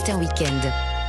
Matin Week-end.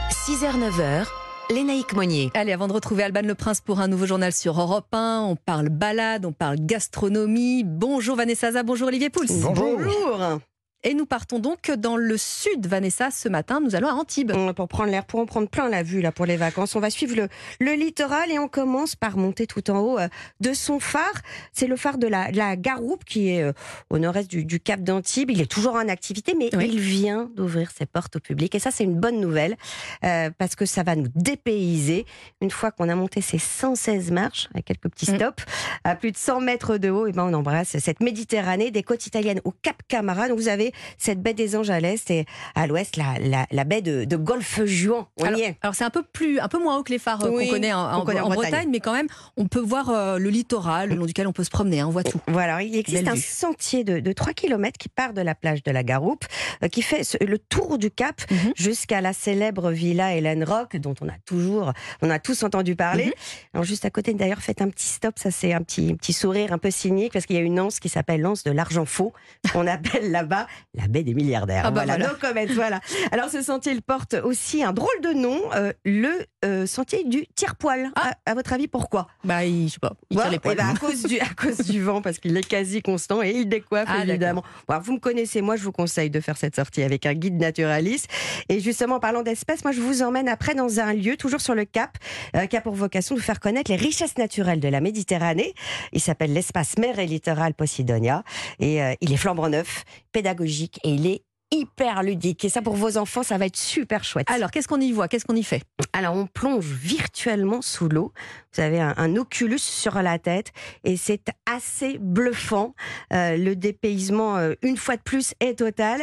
6h-9h, Lénaïque Monnier. Allez, avant de retrouver Alban Le Prince pour un nouveau journal sur Europe 1, on parle balade, on parle gastronomie. Bonjour Vanessa Zaza, bonjour Olivier Pouls. Bonjour. Et nous partons donc dans le sud, Vanessa. Ce matin, nous allons à Antibes. Pour prendre l'air, pour en prendre plein la vue là pour les vacances. On va suivre le, le littoral et on commence par monter tout en haut euh, de son phare. C'est le phare de la, la Garoupe qui est euh, au nord-est du, du Cap d'Antibes. Il est toujours en activité, mais Oui. il vient d'ouvrir ses portes au public. Et ça, c'est une bonne nouvelle euh, parce que ça va nous dépayser. Une fois qu'on a monté ces 116 marches avec quelques petits Mm. stops à plus de 100 mètres de haut, et ben on embrasse cette Méditerranée des côtes italiennes au Cap Camara. Donc vous avez cette baie des Anges à l'est et à l'ouest la, la, la baie de, de Golfe-Juan. On alors, y est. alors, c'est un peu plus, un peu moins haut que les phares euh, Oui, qu'on connaît en, qu'on connaît en en Bretagne. Bretagne, mais quand même, on peut voir euh, le littoral, le long duquel on peut se promener. hein, on voit tout. Voilà, il existe Belle un vue. sentier de, de 3 km qui part de la plage de la Garoupe, euh, qui fait ce- le tour du Cap Mhm. jusqu'à la célèbre villa Hélène Rock, dont on a toujours, on a tous entendu parler. Mhm. Alors juste à côté, d'ailleurs, faites un petit stop, ça c'est un petit, petit sourire un peu cynique, parce qu'il y a une anse qui s'appelle l'anse de l'argent faux, qu'on appelle là-bas la baie des milliardaires. Ah bah voilà, voilà. no comment, voilà. Alors ce sentier il porte aussi un drôle de nom, euh, le euh, sentier du tire-poil. Ah. À, à votre avis, pourquoi? Bah, il, je sais pas, il Ouais, tire les poils. ben, à, cause du, à cause du vent, parce qu'il est quasi constant et il décoiffe Ah, évidemment. Bon, alors, vous me connaissez, moi je vous conseille de faire cette sortie avec un guide naturaliste. Et justement, en parlant d'espèces, moi je vous emmène après dans un lieu, toujours sur le Cap, euh, qui a pour vocation de vous faire connaître les richesses naturelles de la Méditerranée. Il s'appelle l'espace mer et littoral Posidonia. Et euh, il est flambant neuf, pédagogique et il est hyper ludique. Et ça, pour vos enfants, ça va être super chouette. Alors, qu'est-ce qu'on y voit? Qu'est-ce qu'on y fait? Alors, on plonge virtuellement sous l'eau. Vous avez un, un oculus sur la tête et c'est assez bluffant. Euh, le dépaysement, euh, une fois de plus, est total.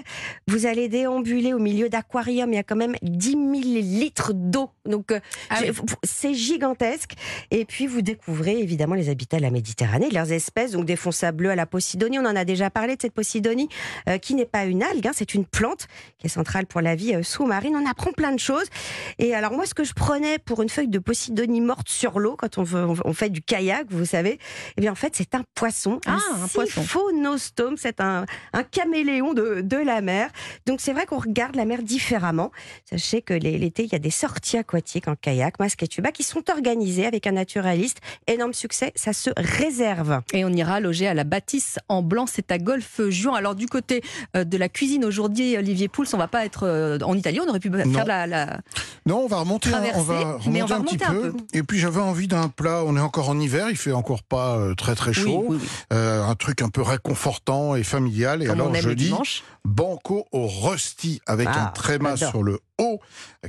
Vous allez déambuler au milieu d'aquariums. Il y a quand même 10 000 litres d'eau. Donc, euh, Ah oui. c'est gigantesque. Et puis, vous découvrez évidemment les habitats de la Méditerranée, leurs espèces, donc des fonçats bleus à la Posidonie. On en a déjà parlé de cette Posidonie, qui n'est pas une algue, hein, c'est une plante qui est centrale pour la vie euh, sous-marine. On apprend plein de choses. Et alors, moi, ce que je prenais pour une feuille de Posidonie morte sur l'eau, quand on, veut- on fait du kayak, vous savez, eh bien, en fait, c'est un poisson. Ah, un poisson. Siphonostom, c'est un, un caméléon de, de la mer. Donc, c'est vrai qu'on regarde la mer différemment. Sachez que l'été, il y a des sorties aquatiques en kayak, masque et tuba, qui sont organisées avec un naturaliste. Énorme succès, ça se réserve. Et on ira loger à la bâtisse en blanc, c'est à Golfe-Juan. Alors du côté euh, de la cuisine aujourd'hui, Olivier Pouls, on va pas être euh, en Italie, on aurait pu Non. faire la, la- Non, on va remonter, un- on va remonter, mais on va un petit un peu. Et puis j'avais envie d'un plat. On est encore en hiver, il fait encore pas euh, très très chaud. Oui, oui, oui. Euh, un truc un peu réconfortant et familial. Et Comme alors je dis banco au rosti avec Ah, un tréma j'adore. sur le haut,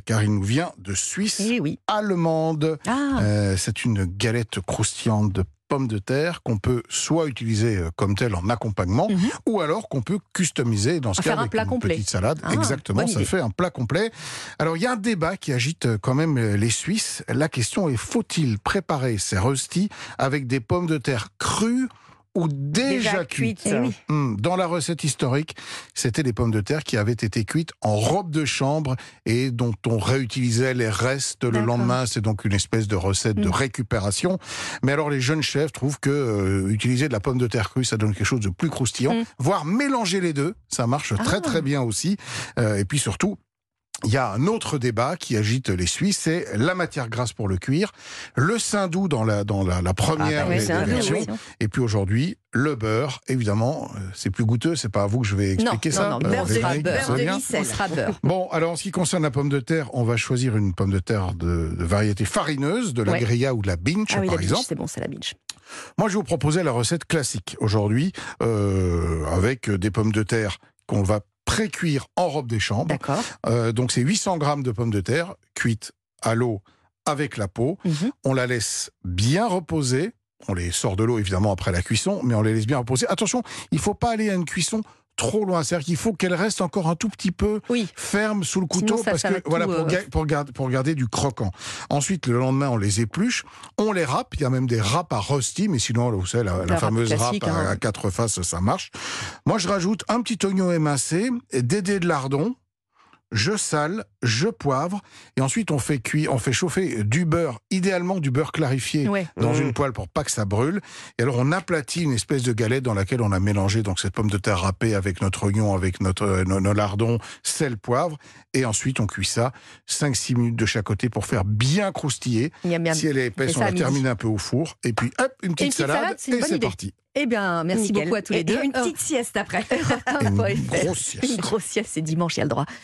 car il nous vient de Suisse Eh oui. allemande. Ah, Euh, C'est une galette croustillante de pommes de terre qu'on peut soit utiliser euh, comme telle en accompagnement, Mhm. ou alors qu'on peut customiser dans ce À cas faire un avec plat une complet. petite salade. Ah, Exactement, ça idée. fait un plat complet. Alors il y a un débat qui agite euh, quand même euh, les Suisses. La question est faut-il préparer ces röstis avec des pommes de terre crues ou déjà, cuites Eh oui. Hmm, Dans la recette historique, c'était des pommes de terre qui avaient été cuites en robe de chambre et dont on réutilisait les restes le lendemain. C'est donc une espèce de recette de Hmm. récupération. Mais alors les jeunes chefs trouvent que euh, utiliser de la pomme de terre crue, ça donne quelque chose de plus croustillant. Hmm. Voire mélanger les deux, ça marche très Ah. très bien aussi. Euh, et puis surtout, il y a un autre débat qui agite les Suisses, c'est la matière grasse pour le cuir, le saindoux dans la, dans la, la première Ah bah oui, des- versions, et puis aujourd'hui, le beurre, évidemment, euh, c'est plus goûteux, c'est pas à vous que je vais non, expliquer non, ça. non, euh, beurre de, beurre sera beurre. Bon, alors en ce qui concerne la pomme de terre, on va choisir une pomme de terre de, de variété farineuse, de la Ouais. grilla ou de la binch, Ah oui, la par binge, exemple. c'est bon, c'est la binge. Moi, je vais vous proposer la recette classique aujourd'hui, euh, avec des pommes de terre qu'on va pré-cuire en robe des chambres. Euh, donc c'est 800 grammes de pommes de terre cuites à l'eau avec la peau. Mhm. On la laisse bien reposer. On les sort de l'eau évidemment après la cuisson, mais on les laisse bien reposer. Attention, il faut pas aller à une cuisson trop loin. C'est-à-dire qu'il faut qu'elle reste encore un tout petit peu Oui. ferme sous le couteau Sinon, parce que voilà pour, euh, ga- pour, garder, pour garder du croquant. Ensuite, le lendemain, on les épluche, on les râpe. Il y a même des râpes à rusty, mais sinon, vous savez, la, la fameuse râpe à, hein. à quatre faces, ça marche. Moi, je rajoute un petit oignon émincé, et des dés de lardon, je sale, je poivre, et ensuite on fait cuire, on fait chauffer du beurre, idéalement du beurre clarifié Ouais. dans Mmh. une poêle pour pas que ça brûle. Et alors on aplatit une espèce de galette dans laquelle on a mélangé donc cette pomme de terre râpée avec notre oignon, avec notre euh, nos, nos lardons, sel, poivre, et ensuite on cuit ça 5-6 minutes de chaque côté pour faire bien croustiller. Miam, miam. Si elle est épaisse, on la termine un peu au four, et puis hop, une petite, petite salade, une et c'est parti. Eh bien, merci Nickel. beaucoup à tous les Et- deux. Et une petite sieste après. Une Europe 1.fr. grosse sieste. Une grosse sieste, c'est dimanche, il y a le droit.